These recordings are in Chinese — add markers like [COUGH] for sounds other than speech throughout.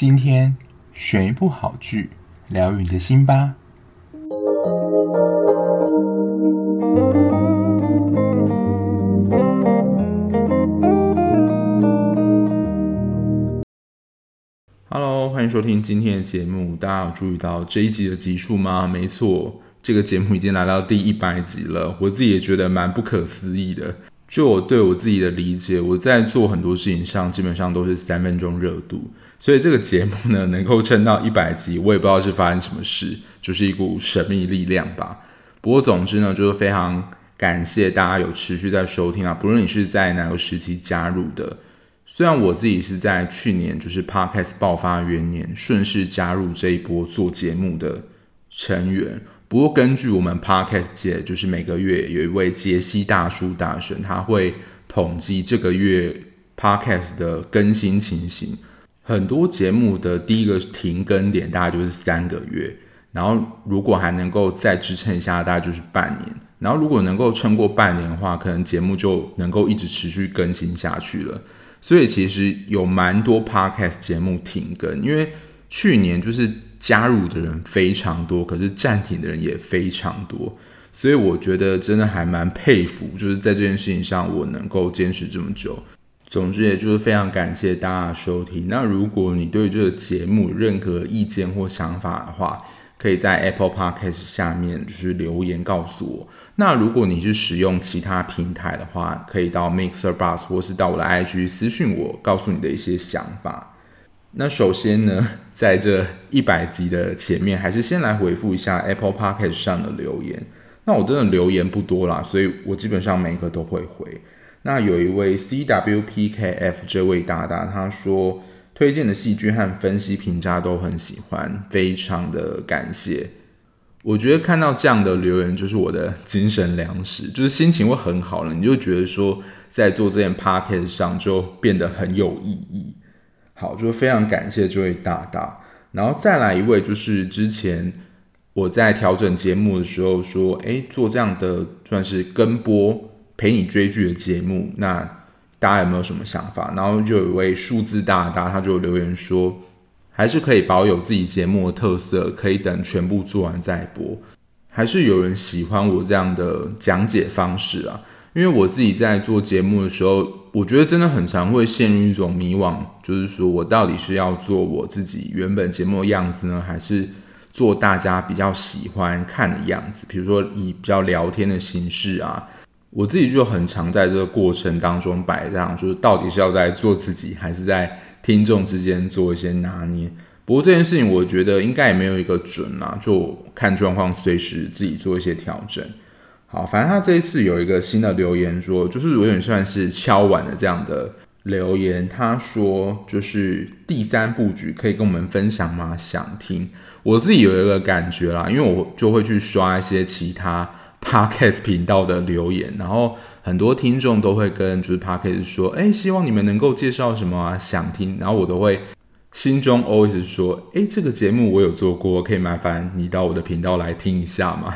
今天选一部好剧，疗愈你的心吧。Hello，欢迎收听今天的节目。大家有注意到这一集的集数吗？没错，这个节目已经来到第一百集了。我自己也觉得蛮不可思议的。就我对我自己的理解，我在做很多事情上基本上都是三分钟热度，所以这个节目呢能够撑到一百集，我也不知道是发生什么事，就是一股神秘力量吧。不过总之呢，就是非常感谢大家有持续在收听啊，不论你是在哪个时期加入的。虽然我自己是在去年就是 Podcast 爆发元年顺势加入这一波做节目的成员。不过，根据我们 Podcast 界，就是每个月有一位杰西大叔大神，他会统计这个月 Podcast 的更新情形。很多节目的第一个停更点大概就是三个月，然后如果还能够再支撑一下，大概就是半年。然后如果能够撑过半年的话，可能节目就能够一直持续更新下去了。所以其实有蛮多 Podcast 节目停更，因为去年就是。加入的人非常多，可是暂停的人也非常多，所以我觉得真的还蛮佩服，就是在这件事情上我能够坚持这么久。总之，也就是非常感谢大家收听。那如果你对这个节目任何意见或想法的话，可以在 Apple Podcast 下面就是留言告诉我。那如果你是使用其他平台的话，可以到 Mixer Bus 或是到我的 IG 私讯我，告诉你的一些想法。那首先呢，[LAUGHS] 在这一百集的前面，还是先来回复一下 Apple Podcast 上的留言。那我真的留言不多啦，所以我基本上每个都会回。那有一位 CWPKF 这位大大，他说推荐的戏剧和分析评价都很喜欢，非常的感谢。我觉得看到这样的留言，就是我的精神粮食，就是心情会很好了。你就觉得说，在做这件 Podcast 上就变得很有意义。好，就非常感谢这位大大，然后再来一位，就是之前我在调整节目的时候说，诶，做这样的算是跟播陪你追剧的节目，那大家有没有什么想法？然后就有一位数字大大，他就留言说，还是可以保有自己节目的特色，可以等全部做完再播，还是有人喜欢我这样的讲解方式啊。因为我自己在做节目的时候，我觉得真的很常会陷入一种迷惘，就是说我到底是要做我自己原本节目的样子呢，还是做大家比较喜欢看的样子？比如说以比较聊天的形式啊，我自己就很常在这个过程当中摆荡，就是到底是要在做自己，还是在听众之间做一些拿捏。不过这件事情，我觉得应该也没有一个准啦，就看状况，随时自己做一些调整。好，反正他这一次有一个新的留言说，就是有点算是敲碗的这样的留言。他说，就是第三部局可以跟我们分享吗？想听。我自己有一个感觉啦，因为我就会去刷一些其他 [LAUGHS] podcast 频道的留言，然后很多听众都会跟就是 podcast 说，哎，希望你们能够介绍什么啊，想听，然后我都会。心中 always 说：“诶，这个节目我有做过，可以麻烦你到我的频道来听一下吗？”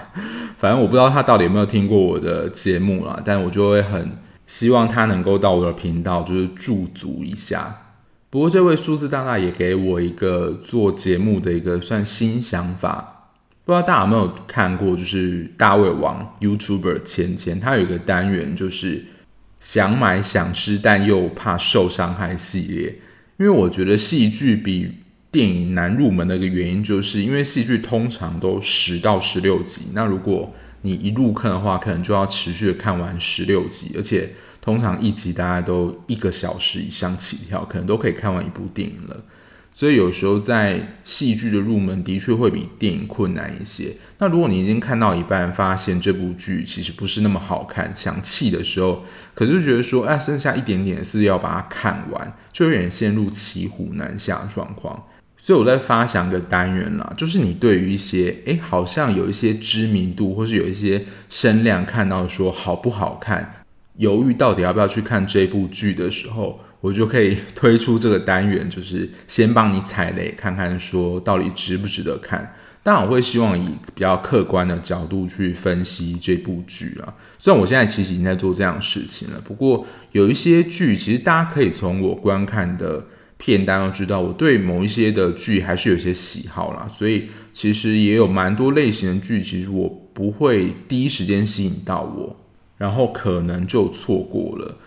反正我不知道他到底有没有听过我的节目啦，但我就会很希望他能够到我的频道，就是驻足一下。不过这位数字大大也给我一个做节目的一个算新想法，不知道大家有没有看过？就是大胃王 YouTuber 钱钱，他有一个单元就是想买想吃但又怕受伤害系列。因为我觉得戏剧比电影难入门的一个原因，就是因为戏剧通常都十到十六集，那如果你一入坑的话，可能就要持续的看完十六集，而且通常一集大概都一个小时以上起跳，可能都可以看完一部电影了。所以有时候在戏剧的入门的确会比电影困难一些。那如果你已经看到一半，发现这部剧其实不是那么好看，想弃的时候，可是觉得说，哎，剩下一点点是要把它看完，就有点陷入骑虎难下的状况。所以我在发想个单元啦，就是你对于一些，哎，好像有一些知名度，或是有一些声量，看到说好不好看，犹豫到底要不要去看这部剧的时候。我就可以推出这个单元，就是先帮你踩雷，看看说到底值不值得看。当然，我会希望以比较客观的角度去分析这部剧啊。虽然我现在其实已经在做这样的事情了，不过有一些剧，其实大家可以从我观看的片单都知道，我对某一些的剧还是有些喜好啦，所以其实也有蛮多类型的剧，其实我不会第一时间吸引到我，然后可能就错过了。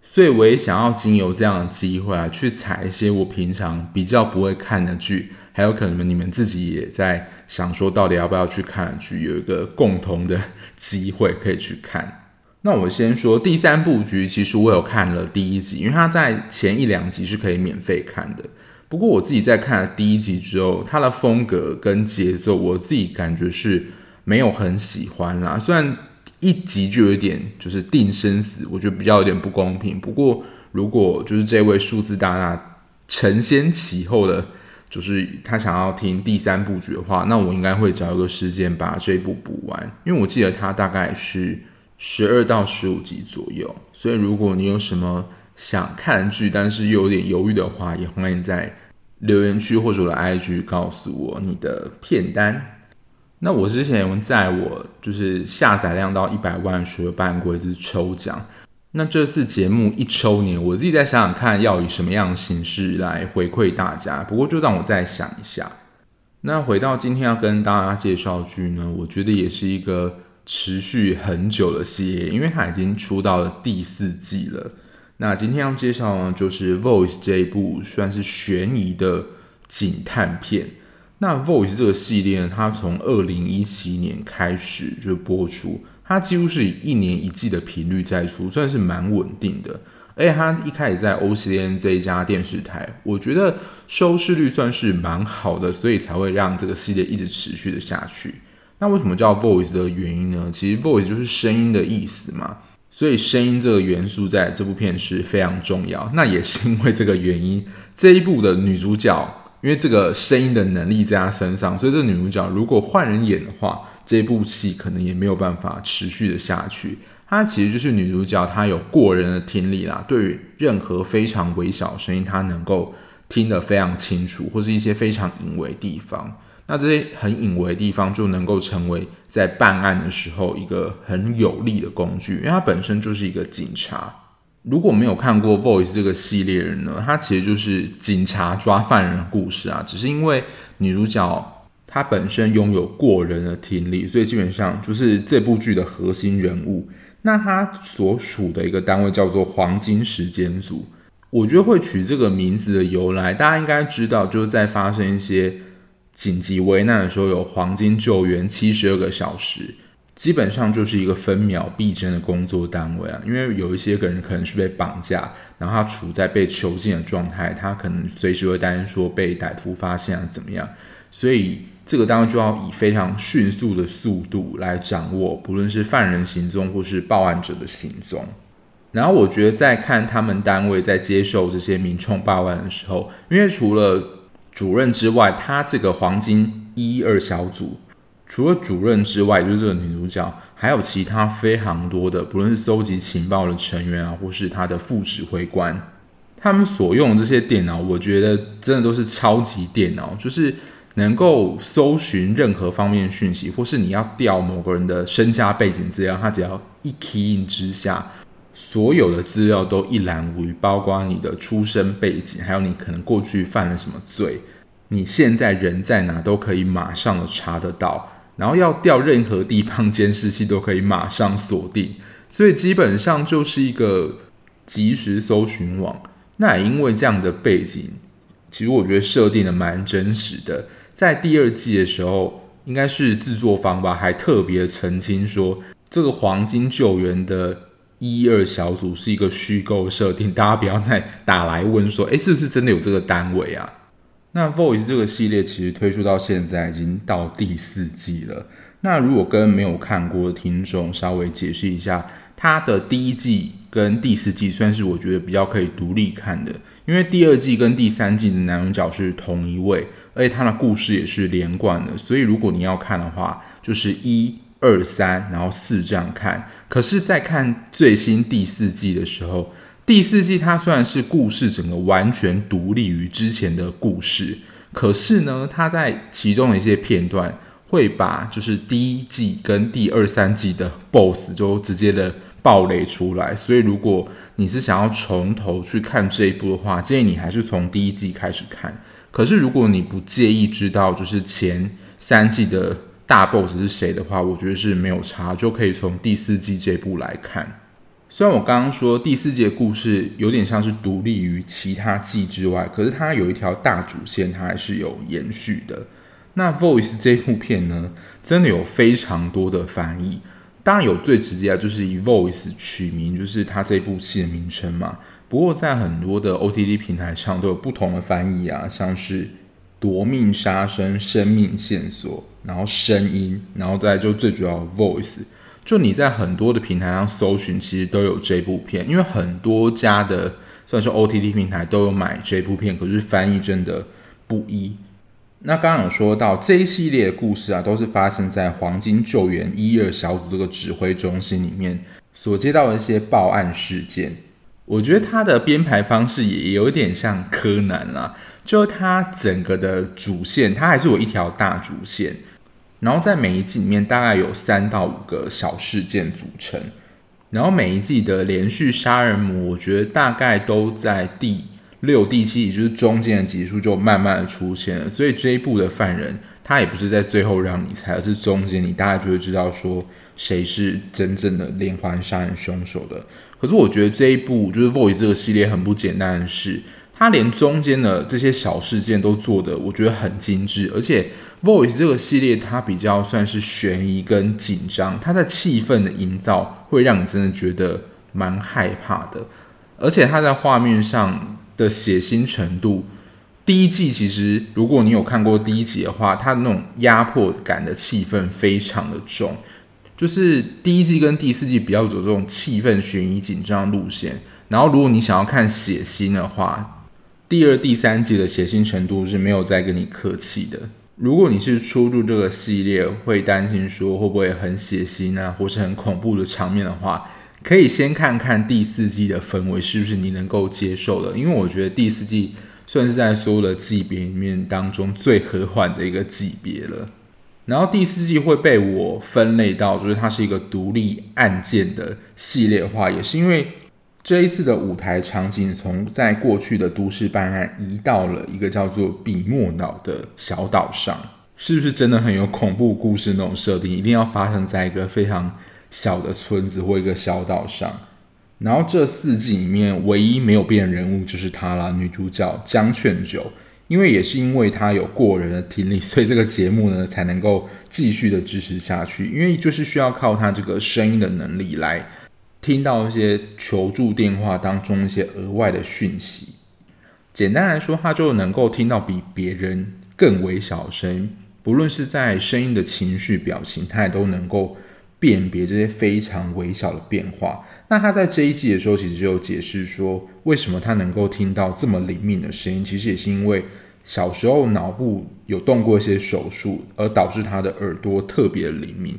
所以我也想要经由这样的机会啊，去踩一些我平常比较不会看的剧，还有可能你们自己也在想说，到底要不要去看的剧，有一个共同的机会可以去看。那我先说第三部剧，其实我有看了第一集，因为它在前一两集是可以免费看的。不过我自己在看了第一集之后，它的风格跟节奏，我自己感觉是没有很喜欢啦。虽然一集就有点就是定生死，我觉得比较有点不公平。不过如果就是这位数字大大承先启后的，就是他想要听第三部剧的话，那我应该会找一个时间把这一部补完，因为我记得它大概是。十二到十五集左右，所以如果你有什么想看剧，但是又有点犹豫的话，也欢迎在留言区或者我的 IG 告诉我你的片单。那我之前在我就是下载量到一百万时候办过一次抽奖，那这次节目一周年，我自己再想想看要以什么样的形式来回馈大家。不过就让我再想一下。那回到今天要跟大家介绍剧呢，我觉得也是一个。持续很久的系列，因为它已经出到了第四季了。那今天要介绍呢，就是《Voice》这一部算是悬疑的警探片。那《Voice》这个系列呢，它从二零一七年开始就播出，它几乎是以一年一季的频率在出，算是蛮稳定的。而且它一开始在 OCN 这一家电视台，我觉得收视率算是蛮好的，所以才会让这个系列一直持续的下去。那为什么叫 voice 的原因呢？其实 voice 就是声音的意思嘛，所以声音这个元素在这部片是非常重要。那也是因为这个原因，这一部的女主角，因为这个声音的能力在她身上，所以这女主角如果换人演的话，这部戏可能也没有办法持续的下去。她其实就是女主角，她有过人的听力啦，对于任何非常微小声音，她能够听得非常清楚，或是一些非常隐微地方。那这些很隐微的地方就能够成为在办案的时候一个很有力的工具，因为它本身就是一个警察。如果没有看过《Voice》这个系列人呢，它其实就是警察抓犯人的故事啊。只是因为女主角她本身拥有过人的听力，所以基本上就是这部剧的核心人物。那她所属的一个单位叫做黄金时间组。我觉得会取这个名字的由来，大家应该知道，就是在发生一些。紧急危难的时候，有黄金救援七十二个小时，基本上就是一个分秒必争的工作单位啊。因为有一些个人可能是被绑架，然后他处在被囚禁的状态，他可能随时会担心说被歹徒发现啊怎么样，所以这个单位就要以非常迅速的速度来掌握，不论是犯人行踪或是报案者的行踪。然后我觉得在看他们单位在接受这些民众报案的时候，因为除了主任之外，他这个黄金一二小组，除了主任之外，就是这个女主角，还有其他非常多的，不论是搜集情报的成员啊，或是他的副指挥官，他们所用这些电脑，我觉得真的都是超级电脑，就是能够搜寻任何方面讯息，或是你要调某个人的身家背景资料，他只要一 key in 之下。所有的资料都一览无余，包括你的出生背景，还有你可能过去犯了什么罪，你现在人在哪都可以马上的查得到。然后要调任何地方监视器都可以马上锁定，所以基本上就是一个即时搜寻网。那也因为这样的背景，其实我觉得设定的蛮真实的。在第二季的时候，应该是制作方吧，还特别澄清说这个黄金救援的。一二小组是一个虚构设定，大家不要再打来问说，诶，是不是真的有这个单位啊？那《Voice》这个系列其实推出到现在已经到第四季了。那如果跟没有看过的听众稍微解释一下，它的第一季跟第四季算是我觉得比较可以独立看的，因为第二季跟第三季的男主角是同一位，而且他的故事也是连贯的，所以如果你要看的话，就是一。二三，然后四这样看。可是，在看最新第四季的时候，第四季它虽然是故事整个完全独立于之前的故事，可是呢，它在其中的一些片段会把就是第一季跟第二三季的 BOSS 就直接的爆雷出来，所以如果你是想要从头去看这一部的话，建议你还是从第一季开始看。可是如果你不介意知道就是前三季的大 boss 是谁的话，我觉得是没有差，就可以从第四季这部来看。虽然我刚刚说第四季的故事有点像是独立于其他季之外，可是它有一条大主线，它还是有延续的。那 Voice 这部片呢，真的有非常多的翻译。当然有最直接的，就是以 Voice 取名，就是它这部戏的名称嘛。不过在很多的 OTT 平台上都有不同的翻译啊，像是夺命杀生、生命线索，然后声音，然后再就最主要 Voice。就你在很多的平台上搜寻，其实都有这部片，因为很多家的算是 OTT 平台都有买这部片，可是翻译真的不一。那刚刚有说到这一系列的故事啊，都是发生在黄金救援一二小组这个指挥中心里面所接到的一些报案事件。我觉得它的编排方式也有点像柯南啦，就它整个的主线，它还是有一条大主线，然后在每一季里面大概有三到五个小事件组成，然后每一季的连续杀人魔，我觉得大概都在第。六、第七，也就是中间的集数就慢慢的出现了，所以这一部的犯人他也不是在最后让你猜，而是中间你大概就会知道说谁是真正的连环杀人凶手的。可是我觉得这一部就是《Voice》这个系列很不简单的是，它连中间的这些小事件都做的我觉得很精致，而且《Voice》这个系列它比较算是悬疑跟紧张，它的气氛的营造会让你真的觉得蛮害怕的，而且它在画面上。的血腥程度，第一季其实如果你有看过第一集的话，它那种压迫感的气氛非常的重，就是第一季跟第四季比较走这种气氛悬疑紧张路线。然后如果你想要看血腥的话，第二、第三季的血腥程度是没有再跟你客气的。如果你是初入这个系列，会担心说会不会很血腥啊，或是很恐怖的场面的话。可以先看看第四季的氛围是不是你能够接受的，因为我觉得第四季算是在所有的季别里面当中最和缓的一个季别了。然后第四季会被我分类到，就是它是一个独立案件的系列化，也是因为这一次的舞台场景从在过去的都市办案移到了一个叫做比莫岛的小岛上，是不是真的很有恐怖故事那种设定？一定要发生在一个非常。小的村子或一个小岛上，然后这四季里面唯一没有变人物就是她啦，女主角江劝九。因为也是因为他有过人的听力，[LAUGHS] 所以这个节目呢才能够继续的支持下去。因为就是需要靠他这个声音的能力来听到一些求助电话当中一些额外的讯息。简单来说，他就能够听到比别人更微小的声音，不论是在声音的情绪表情，他也都能够。辨别这些非常微小的变化。那他在这一季的时候，其实就有解释说，为什么他能够听到这么灵敏的声音，其实也是因为小时候脑部有动过一些手术，而导致他的耳朵特别灵敏。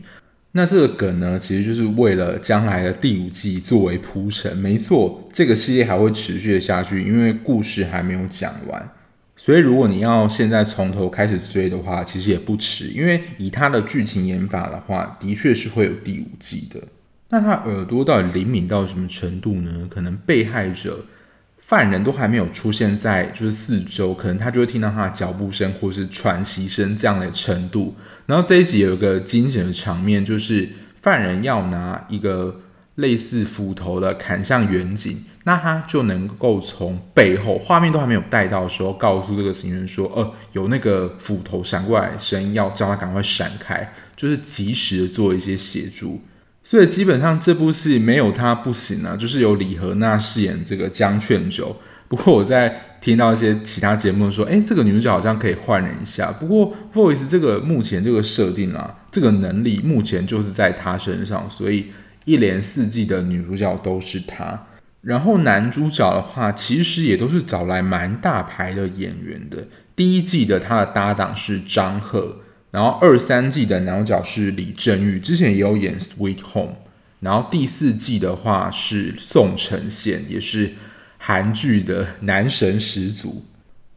那这个梗呢，其实就是为了将来的第五季作为铺陈。没错，这个系列还会持续的下去，因为故事还没有讲完。所以，如果你要现在从头开始追的话，其实也不迟。因为以他的剧情演法的话，的确是会有第五季的。那他耳朵到底灵敏到什么程度呢？可能被害者、犯人都还没有出现在就是四周，可能他就会听到他的脚步声或是喘息声这样的程度。然后这一集有一个惊险的场面，就是犯人要拿一个类似斧头的砍向远景。那他就能够从背后，画面都还没有带到的时候，告诉这个行人说：“呃，有那个斧头闪过来，声音要叫他赶快闪开，就是及时的做一些协助。”所以基本上这部戏没有他不行啊，就是由李荷娜饰演这个江劝九。不过我在听到一些其他节目说：“诶，这个女主角好像可以换人一下。”不过 Voice 这个目前这个设定啊，这个能力目前就是在她身上，所以一连四季的女主角都是她。然后男主角的话，其实也都是找来蛮大牌的演员的。第一季的他的搭档是张赫，然后二三季的男主角是李正玉，之前也有演《Sweet Home》。然后第四季的话是宋承宪，也是韩剧的男神始祖。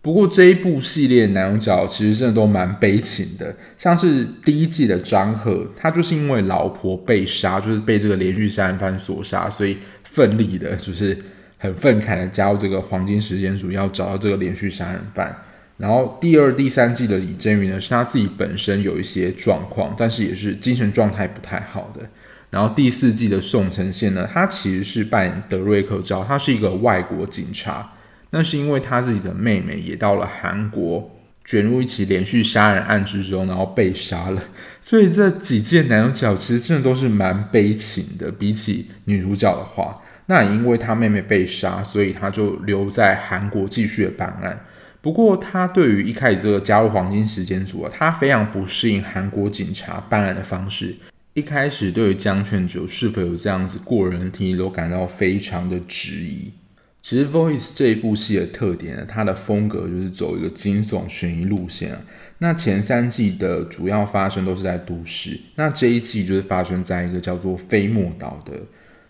不过这一部系列男主角其实真的都蛮悲情的，像是第一季的张赫，他就是因为老婆被杀，就是被这个连续杀人犯所杀，所以奋力的，就是很愤慨的加入这个黄金时间组，要找到这个连续杀人犯。然后第二、第三季的李真宇呢，是他自己本身有一些状况，但是也是精神状态不太好的。然后第四季的宋承宪呢，他其实是扮演德瑞克昭，他是一个外国警察，那是因为他自己的妹妹也到了韩国，卷入一起连续杀人案之中，然后被杀了。[LAUGHS] 所以这几届男主角其实真的都是蛮悲情的，比起女主角的话，那也因为他妹妹被杀，所以他就留在韩国继续的办案。不过，他对于一开始这个加入黄金时间组啊，他非常不适应韩国警察办案的方式。一开始对于姜劝九是否有这样子过人的体力都感到非常的质疑。其实《Voice》这一部戏的特点呢，它的风格就是走一个惊悚悬疑路线啊。那前三季的主要发生都是在都市，那这一季就是发生在一个叫做飞莫岛的。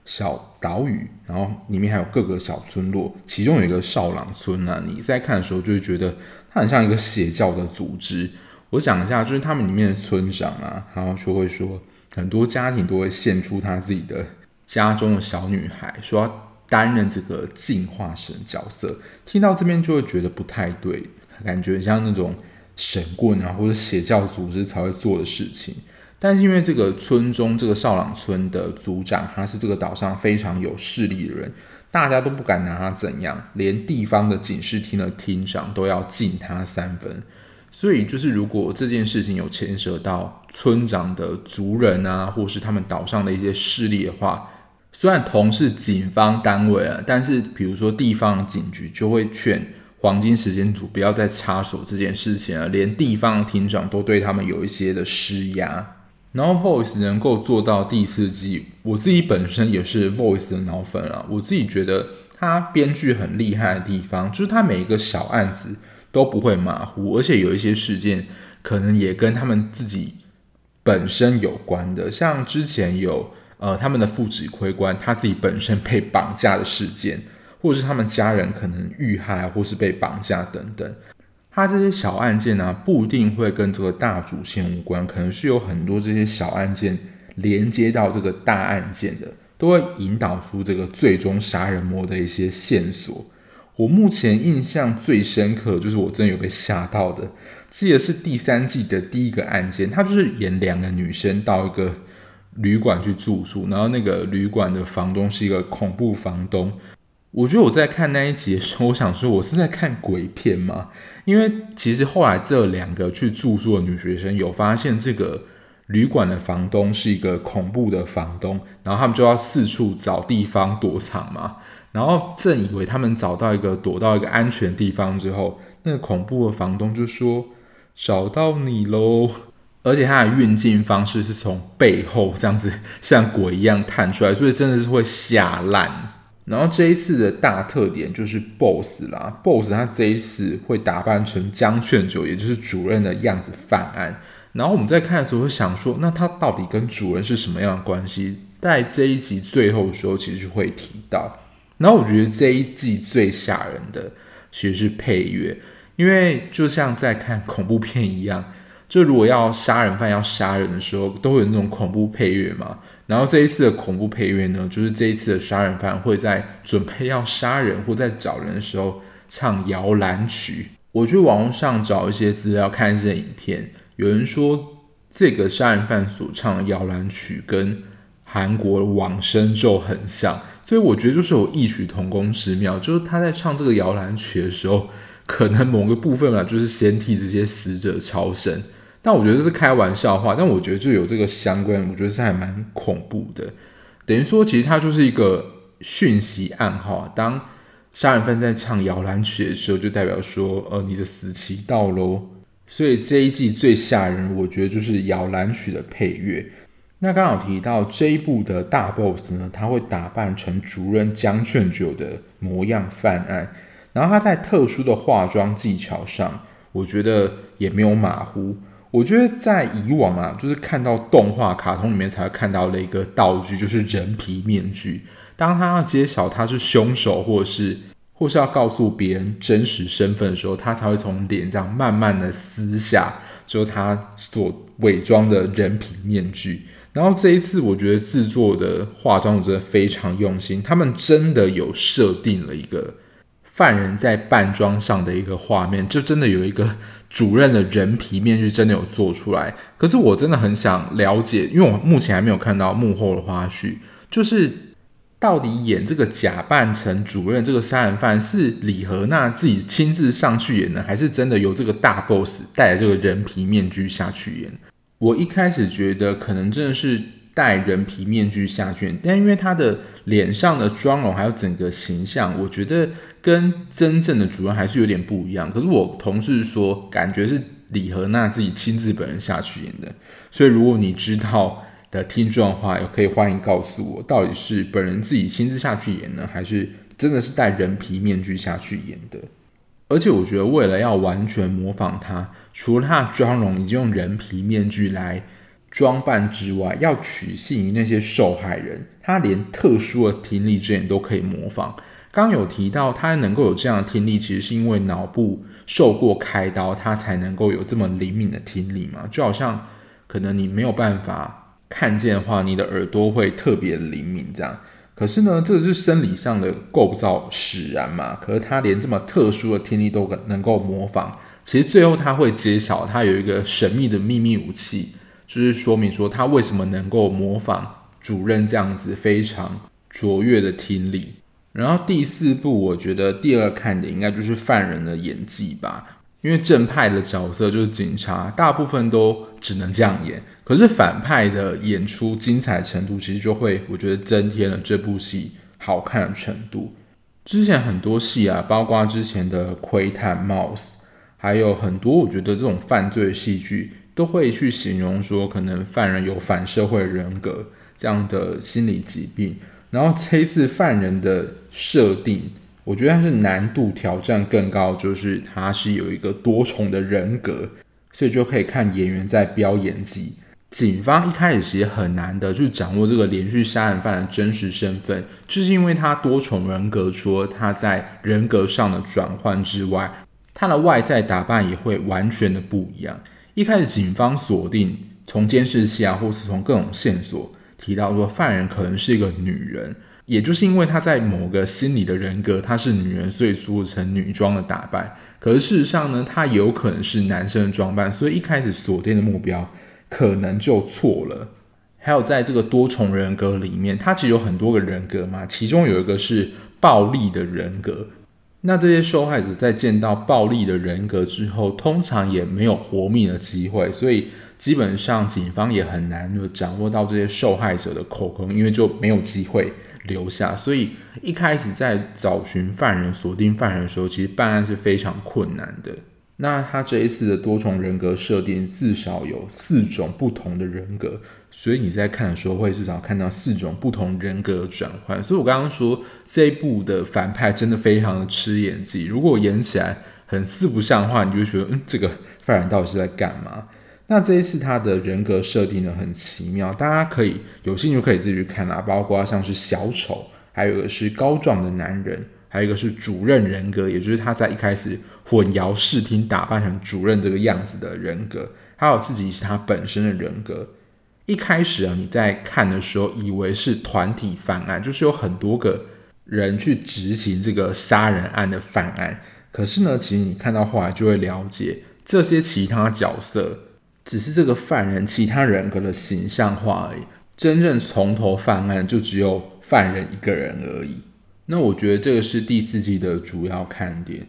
小岛屿，然后里面还有各个小村落，其中有一个少朗村啊。你在看的时候就会觉得它很像一个邪教的组织。我讲一下，就是他们里面的村长啊，然后就会说很多家庭都会献出他自己的家中的小女孩，说要担任这个净化神角色。听到这边就会觉得不太对，感觉像那种神棍啊或者邪教组织才会做的事情。但是因为这个村中这个少朗村的族长，他是这个岛上非常有势力的人，大家都不敢拿他怎样，连地方的警视厅的厅长都要敬他三分。所以就是如果这件事情有牵涉到村长的族人啊，或是他们岛上的一些势力的话，虽然同是警方单位啊，但是比如说地方警局就会劝黄金时间组不要再插手这件事情啊，连地方的厅长都对他们有一些的施压。然后 Voice 能够做到第四季，我自己本身也是 Voice 的脑粉啊。我自己觉得他编剧很厉害的地方，就是他每一个小案子都不会马虎，而且有一些事件可能也跟他们自己本身有关的。像之前有呃他们的副指挥官他自己本身被绑架的事件，或者是他们家人可能遇害或是被绑架等等。他这些小案件呢、不一定会跟这个大主线无关，可能是有很多这些小案件连接到这个大案件的，都会引导出这个最终杀人魔的一些线索。我目前印象最深刻，就是我真有被吓到的，这也是第三季的第一个案件，他就是演两个女生到一个旅馆去住宿，然后那个旅馆的房东是一个恐怖房东。我觉得我在看那一集的时候，[LAUGHS] 我想说，我是在看鬼片吗？因为其实后来这两个去住宿的女学生有发现，这个旅馆的房东是一个恐怖的房东，然后他们就要四处找地方躲藏嘛。然后正以为他们找到一个躲到一个安全的地方之后，那个恐怖的房东就说：“找到你喽！”而且他的运镜方式是从背后这样子像鬼一样探出来，所以真的是会吓烂。然后这一次的大特点就是 BOSS 啦，BOSS 他这一次会打扮成江劝九，也就是主任的样子犯案。然后我们在看的时候会想说，那他到底跟主任是什么样的关系？在这一集最后的时候，其实会提到。然后我觉得这一季最吓人的其实是配乐，因为就像在看恐怖片一样。就如果要杀人犯要杀人的时候，都会有那种恐怖配乐嘛。然后这一次的恐怖配乐呢，就是这一次的杀人犯会在准备要杀人或在找人的时候唱摇篮曲。我去网络上找一些资料看一些影片，有人说这个杀人犯所唱的摇篮曲跟韩国的往生咒很像，所以我觉得就是有异曲同工之妙。就是他在唱这个摇篮曲的时候，可能某个部分嘛，就是先替这些死者超生。但我觉得这是开玩笑话，但我觉得就有这个相关，我觉得是还蛮恐怖的。等于说，其实它就是一个讯息暗号。当杀人犯在唱摇篮曲的时候，就代表说，呃，你的死期到喽。所以这一季最吓人，我觉得就是摇篮曲的配乐。那刚好提到这一部的大 boss 呢，他会打扮成主任姜劝九的模样犯案，然后他在特殊的化妆技巧上，我觉得也没有马虎。我觉得在以往啊，就是看到动画、卡通里面才会看到的一个道具，就是人皮面具。当他要揭晓他是凶手，或者是或是要告诉别人真实身份的时候，他才会从脸这样慢慢的撕下，就他所伪装的人皮面具。然后这一次，我觉得制作的化妆真的非常用心，他们真的有设定了一个犯人在扮装上的一个画面，就真的有一个。主任的人皮面具真的有做出来，可是我真的很想了解，因为我目前还没有看到幕后的花絮，就是到底演这个假扮成主任这个杀人犯是李荷娜自己亲自上去演呢，还是真的由这个大 boss 戴着这个人皮面具下去演？我一开始觉得可能真的是。戴人皮面具下去，但因为他的脸上的妆容还有整个形象，我觉得跟真正的主人还是有点不一样。可是我同事说，感觉是李和娜自己亲自本人下去演的。所以如果你知道的听众的话，也可以欢迎告诉我，到底是本人自己亲自下去演呢，还是真的是戴人皮面具下去演的？而且我觉得，为了要完全模仿他，除了他的妆容已经用人皮面具来。装扮之外，要取信于那些受害人，他连特殊的听力之眼都可以模仿。刚有提到，他能够有这样的听力，其实是因为脑部受过开刀，他才能够有这么灵敏的听力嘛。就好像可能你没有办法看见的话，你的耳朵会特别灵敏这样。可是呢，这是生理上的构造使然嘛。可是他连这么特殊的听力都能够模仿，其实最后他会揭晓，他有一个神秘的秘密武器。就是说明说他为什么能够模仿主任这样子非常卓越的听力。然后第四部，我觉得第二看点应该就是犯人的演技吧，因为正派的角色就是警察，大部分都只能这样演。可是反派的演出精彩程度，其实就会我觉得增添了这部戏好看的程度。之前很多戏啊，包括之前的《窥探 Mouse》，还有很多我觉得这种犯罪戏剧。都会去形容说，可能犯人有反社会人格这样的心理疾病。然后这一次犯人的设定，我觉得他是难度挑战更高，就是他是有一个多重的人格，所以就可以看演员在飙演技。警方一开始其实很难的去掌握这个连续杀人犯的真实身份，就是因为他多重人格，除了他在人格上的转换之外，他的外在打扮也会完全的不一样。一开始，警方锁定从监视器啊，或是从各种线索提到说，犯人可能是一个女人，也就是因为她在某个心理的人格，她是女人，所以做成女装的打扮。可是事实上呢，她有可能是男生的装扮，所以一开始锁定的目标可能就错了。还有在这个多重人格里面，它其实有很多个人格嘛，其中有一个是暴力的人格。那这些受害者在见到暴力的人格之后，通常也没有活命的机会，所以基本上警方也很难就掌握到这些受害者的口供，因为就没有机会留下。所以一开始在找寻犯人、锁定犯人的时候，其实办案是非常困难的。那他这一次的多重人格设定至少有四种不同的人格，所以你在看的时候会至少看到四种不同人格的转换。所以我刚刚说这一部的反派真的非常的吃演技，如果演起来很四不像的话，你就会觉得嗯，这个犯人到底是在干嘛？那这一次他的人格设定的很奇妙，大家可以有兴趣可以自己去看啊，包括像是小丑，还有一个是高壮的男人。还有一个是主任人格，也就是他在一开始混淆视听，打扮成主任这个样子的人格，还有自己是他本身的人格。一开始啊，你在看的时候以为是团体犯案，就是有很多个人去执行这个杀人案的犯案。可是呢，其实你看到后来就会了解，这些其他角色只是这个犯人其他人格的形象化而已，真正从头犯案就只有犯人一个人而已。那我觉得这个是第四季的主要看点，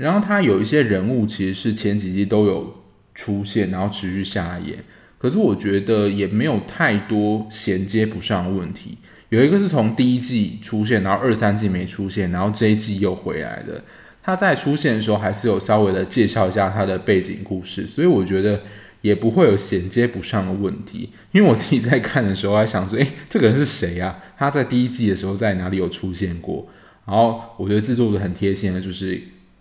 然后他有一些人物其实是前几季都有出现，然后持续下演，可是我觉得也没有太多衔接不上的问题。有一个是从第一季出现，然后二三季没出现，然后这一季又回来的。他在出现的时候还是有稍微的介绍一下他的背景故事，所以我觉得。也不会有衔接不上的问题，因为我自己在看的时候还想说，诶，这个人是谁啊？他在第一季的时候在哪里有出现过？然后我觉得制作的很贴心的，就是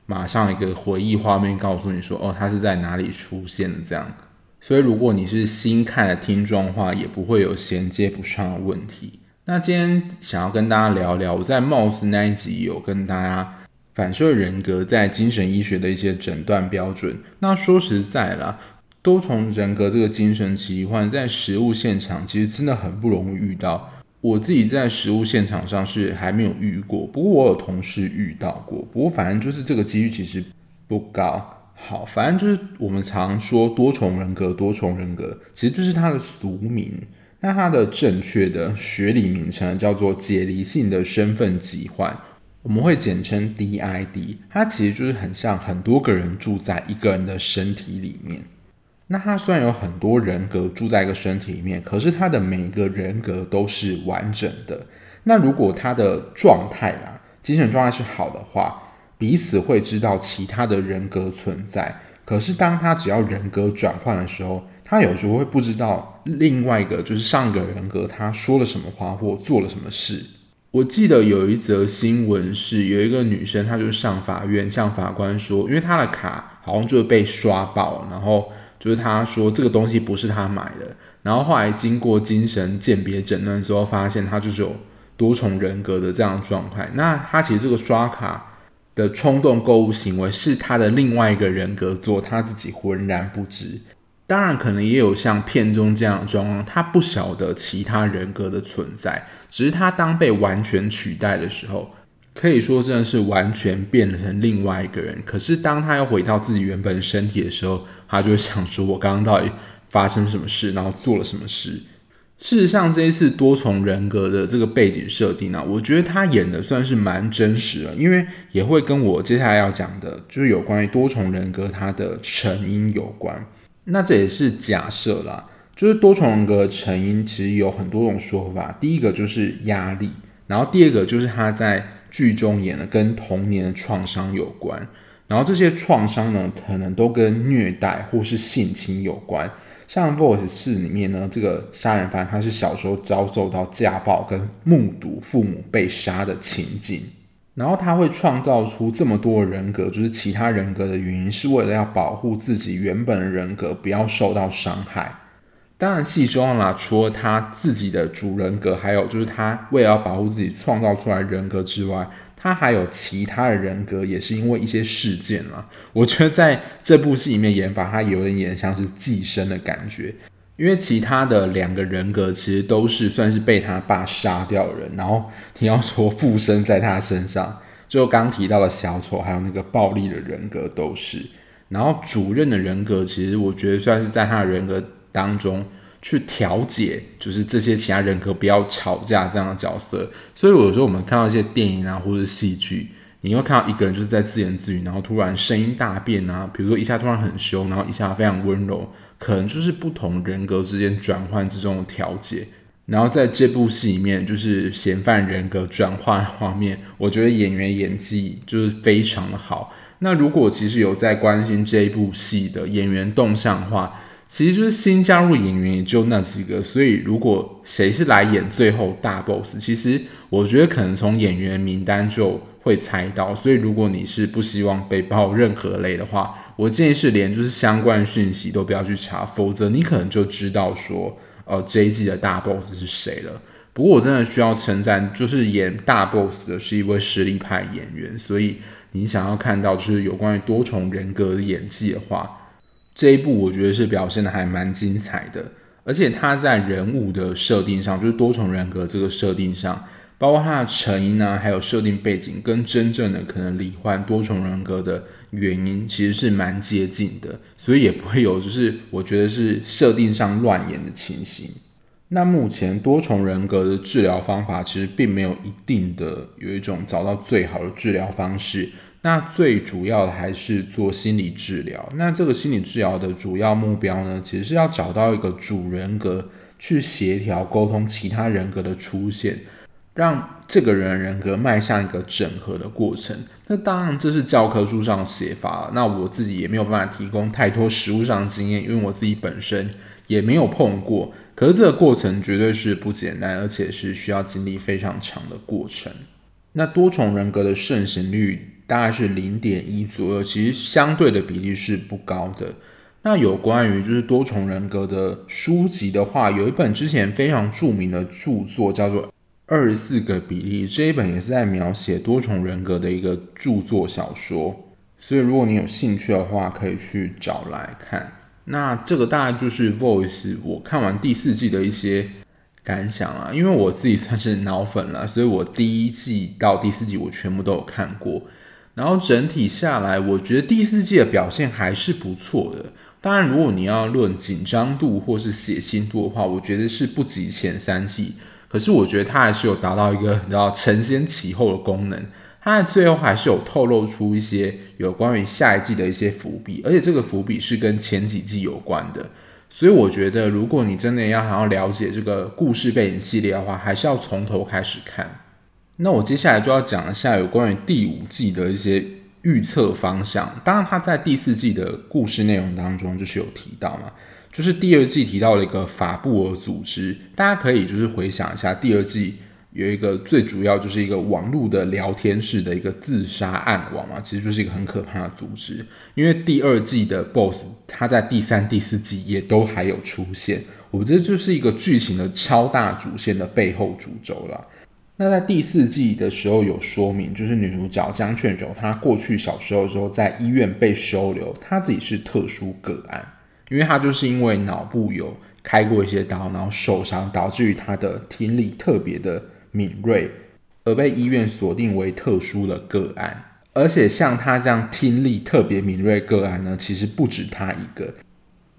马上一个回忆画面告诉你说，哦，他是在哪里出现的这样。所以如果你是新看的听众的话，也不会有衔接不上的问题。那今天想要跟大家聊聊，我在 Mouse 那一集有跟大家反射人格在精神医学的一些诊断标准。那说实在啦，多重人格这个精神疾患在实务现场其实真的很不容易遇到。我自己在实务现场上是还没有遇过，不过我有同事遇到过。不过反正就是这个几率其实不高。好，反正就是我们常说多重人格，多重人格其实就是它的俗名。那它的正确的学理名称叫做解离性的身份疾患，我们会简称 DID。它其实就是很像很多个人住在一个人的身体里面。那他虽然有很多人格住在一个身体里面，可是他的每一个人格都是完整的。那如果他的状态啊，精神状态是好的话，彼此会知道其他的人格存在。可是当他只要人格转换的时候，他有时候会不知道另外一个就是上一个人格他说了什么话或做了什么事。我记得有一则新闻是有一个女生，她就上法院向法官说，因为她的卡好像就被刷爆，然后。就是他说这个东西不是他买的，然后后来经过精神鉴别诊断之后，发现他就是有多重人格的这样的状态。那他其实这个刷卡的冲动购物行为是他的另外一个人格做，他自己浑然不知。当然，可能也有像片中这样的状况，他不晓得其他人格的存在，只是他当被完全取代的时候。可以说真的是完全变成另外一个人。可是当他要回到自己原本身体的时候，他就会想说：“我刚刚到底发生什么事，然后做了什么事？”事实上，这一次多重人格的这个背景设定呢，我觉得他演的算是蛮真实的，因为也会跟我接下来要讲的，就是有关于多重人格它的成因有关。那这也是假设啦，就是多重人格成因其实有很多种说法。第一个就是压力，然后第二个就是他在。剧中演的跟童年的创伤有关，然后这些创伤呢，可能都跟虐待或是性侵有关。像《Voice 四》里面呢，这个杀人犯他是小时候遭受到家暴，跟目睹父母被杀的情景，然后他会创造出这么多人格，就是其他人格的原因，是为了要保护自己原本的人格不要受到伤害。当然，戏中啦，除了他自己的主人格，还有就是他为了要保护自己创造出来人格之外，他还有其他的人格，也是因为一些事件啦。我觉得在这部戏里面演法，他有点演像是寄生的感觉，因为其他的两个人格其实都是算是被他爸杀掉的人，然后你要说附身在他身上，就刚提到的小丑，还有那个暴力的人格都是。然后主任的人格，其实我觉得算是在他的人格。当中去调解，就是这些其他人格不要吵架这样的角色。所以有时候我们看到一些电影啊，或者是戏剧，你会看到一个人就是在自言自语，然后突然声音大变啊，比如说一下突然很凶，然后一下非常温柔，可能就是不同人格之间转换之中的调节。然后在这部戏里面，就是嫌犯人格转换画面，我觉得演员演技就是非常的好。那如果其实有在关心这一部戏的演员动向的话，其实就是新加入演员也就那几个，所以如果谁是来演最后大 boss，其实我觉得可能从演员名单就会猜到。所以如果你是不希望被爆任何雷的话，我建议是连就是相关讯息都不要去查，否则你可能就知道说，呃，这一季的大 boss 是谁了。不过我真的需要称赞，就是演大 boss 的是一位实力派演员，所以你想要看到就是有关于多重人格的演技的话。这一部我觉得是表现的还蛮精彩的，而且他在人物的设定上，就是多重人格这个设定上，包括他的成因啊，还有设定背景，跟真正的可能罹患多重人格的原因其实是蛮接近的，所以也不会有就是我觉得是设定上乱演的情形。那目前多重人格的治疗方法其实并没有一定的有一种找到最好的治疗方式。那最主要的还是做心理治疗。那这个心理治疗的主要目标呢，其实是要找到一个主人格去协调沟通其他人格的出现，让这个人人格迈向一个整合的过程。那当然这是教科书上写法，那我自己也没有办法提供太多实物上的经验，因为我自己本身也没有碰过。可是这个过程绝对是不简单，而且是需要经历非常长的过程。那多重人格的盛行率，大概是零点一左右，其实相对的比例是不高的。那有关于就是多重人格的书籍的话，有一本之前非常著名的著作叫做《二十四个比例这一本也是在描写多重人格的一个著作小说，所以如果你有兴趣的话，可以去找来看。那这个大概就是《Voice》我看完第四季的一些感想啊，因为我自己算是脑粉了，所以我第一季到第四季我全部都有看过。然后整体下来，我觉得第四季的表现还是不错的。当然，如果你要论紧张度或是血腥度的话，我觉得是不及前三季。可是我觉得它还是有达到一个你知道承先启后的功能，它在最后还是有透露出一些有关于下一季的一些伏笔，而且这个伏笔是跟前几季有关的。所以我觉得，如果你真的要想要了解这个故事背景系列的话，还是要从头开始看。那我接下来就要讲一下有关于第五季的一些预测方向。当然，它在第四季的故事内容当中就是有提到嘛。就是第二季提到了一个法布尔组织，大家可以就是回想一下，第二季有一个最主要就是一个网络的聊天室的一个自杀暗网嘛，其实就是一个很可怕的组织。因为第二季的 BOSS 他在第三、第四季也都还有出现，我觉得就是一个剧情的超大主线的背后主轴了。那在第四季的时候有说明，就是女主角江劝柔她过去小时候的时候在医院被收留，她自己是特殊个案。因为她就是因为脑部有开过一些刀，然后受伤，导致于她的听力特别的敏锐，而被医院锁定为特殊的个案。而且像她这样听力特别敏锐个案呢，其实不止她一个。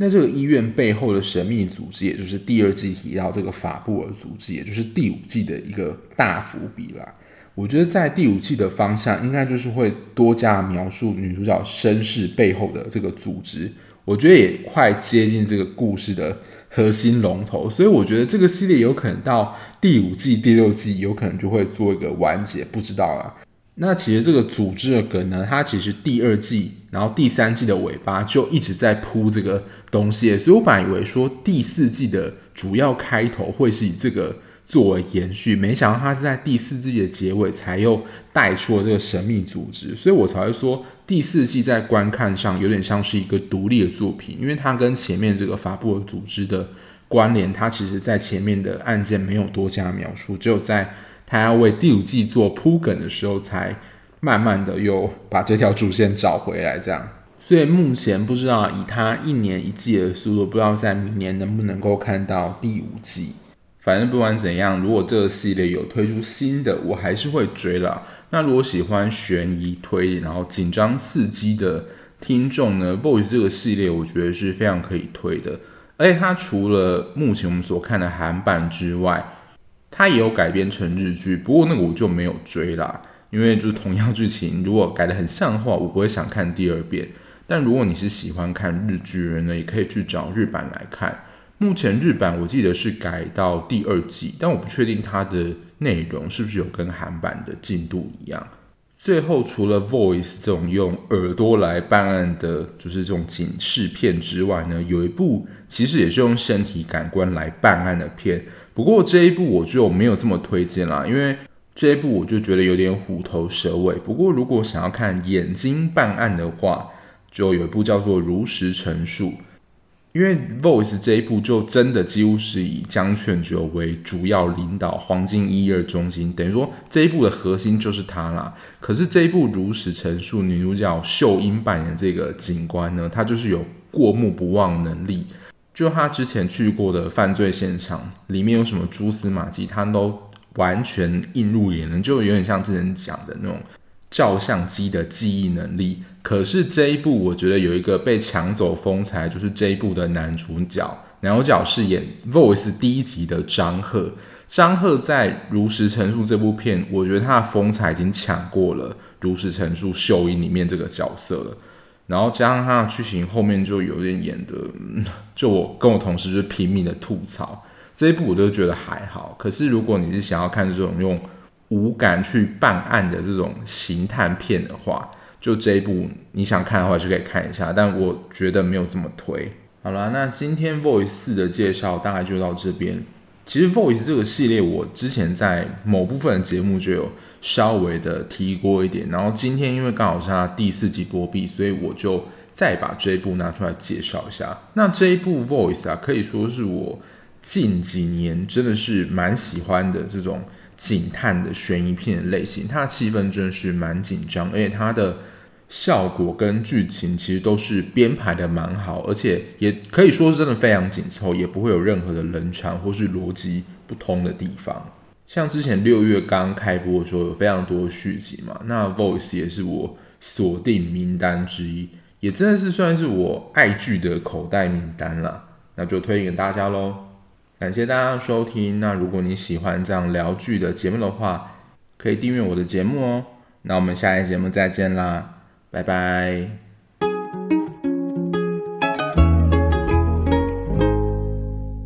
那这个医院背后的神秘组织，也就是第二季提到这个法布尔组织，也就是第五季的一个大伏笔啦。我觉得在第五季的方向，应该就是会多加描述女主角身世背后的这个组织。我觉得也快接近这个故事的核心龙头，所以我觉得这个系列有可能到第五季、第六季有可能就会做一个完结，不知道啊。那其实这个组织的梗呢，它其实第二季，然后第三季的尾巴就一直在铺这个东西，所以我本来以为说第四季的主要开头会是以这个。作为延续，没想到他是在第四季的结尾才又带出了这个神秘组织，所以我才会说第四季在观看上有点像是一个独立的作品，因为它跟前面这个法布尔组织的关联，它其实在前面的案件没有多加描述，只有在他要为第五季做铺梗的时候，才慢慢的又把这条主线找回来，这样。所以目前不知道以他一年一季的速度，不知道在明年能不能够看到第五季。反正不管怎样，如果这个系列有推出新的，我还是会追啦。那如果喜欢悬疑推理，然后紧张刺激的听众呢，Voice 这个系列我觉得是非常可以推的。而且它除了目前我们所看的韩版之外，它也有改编成日剧，不过那个我就没有追啦，因为就是同样剧情，如果改得很像的话，我不会想看第二遍。但如果你是喜欢看日剧人呢，也可以去找日版来看。目前日版我记得是改到第二季，但我不确定它的内容是不是有跟韩版的进度一样。最后，除了 Voice 这种用耳朵来办案的，就是这种警视片之外呢，有一部其实也是用身体感官来办案的片。不过这一部我就没有这么推荐啦，因为这一部我就觉得有点虎头蛇尾。不过如果想要看眼睛办案的话，就有一部叫做《如实陈述》。因为《Voice》这一部就真的几乎是以江劝九为主要领导黄金一二中心，等于说这一部的核心就是他啦。可是这一部如实陈述，女主角秀英扮演这个警官呢，她就是有过目不忘能力，就她之前去过的犯罪现场里面有什么蛛丝马迹，她都完全映入眼帘，就有点像之前讲的那种。照相机的记忆能力，可是这一部我觉得有一个被抢走风采，就是这一部的男主角，男主角饰演《Voice》第一集的张赫。张赫在《如实陈述》这部片，我觉得他的风采已经抢过了《如实陈述》秀英里面这个角色了。然后加上他的剧情后面就有点演的，就我跟我同事就拼命的吐槽这一部，我都觉得还好。可是如果你是想要看这种用无感去办案的这种刑探片的话，就这一部你想看的话就可以看一下，但我觉得没有这么推。好了，那今天 Voice 四的介绍大概就到这边。其实 Voice 这个系列我之前在某部分的节目就有稍微的提过一点，然后今天因为刚好是它第四季播毕，所以我就再把这一部拿出来介绍一下。那这一部 Voice 啊，可以说是我近几年真的是蛮喜欢的这种。警探的悬疑片类型，它的气氛真的是蛮紧张，而且它的效果跟剧情其实都是编排的蛮好，而且也可以说是真的非常紧凑，也不会有任何的冷场或是逻辑不通的地方。像之前六月刚开播的时候，有非常多续集嘛，那 Voice 也是我锁定名单之一，也真的是算是我爱剧的口袋名单啦。那就推荐给大家喽，感谢大家的收听。那如果你喜欢这样聊剧的节目的话，可以订阅我的节目哦。那我们下一节目再见啦，拜拜。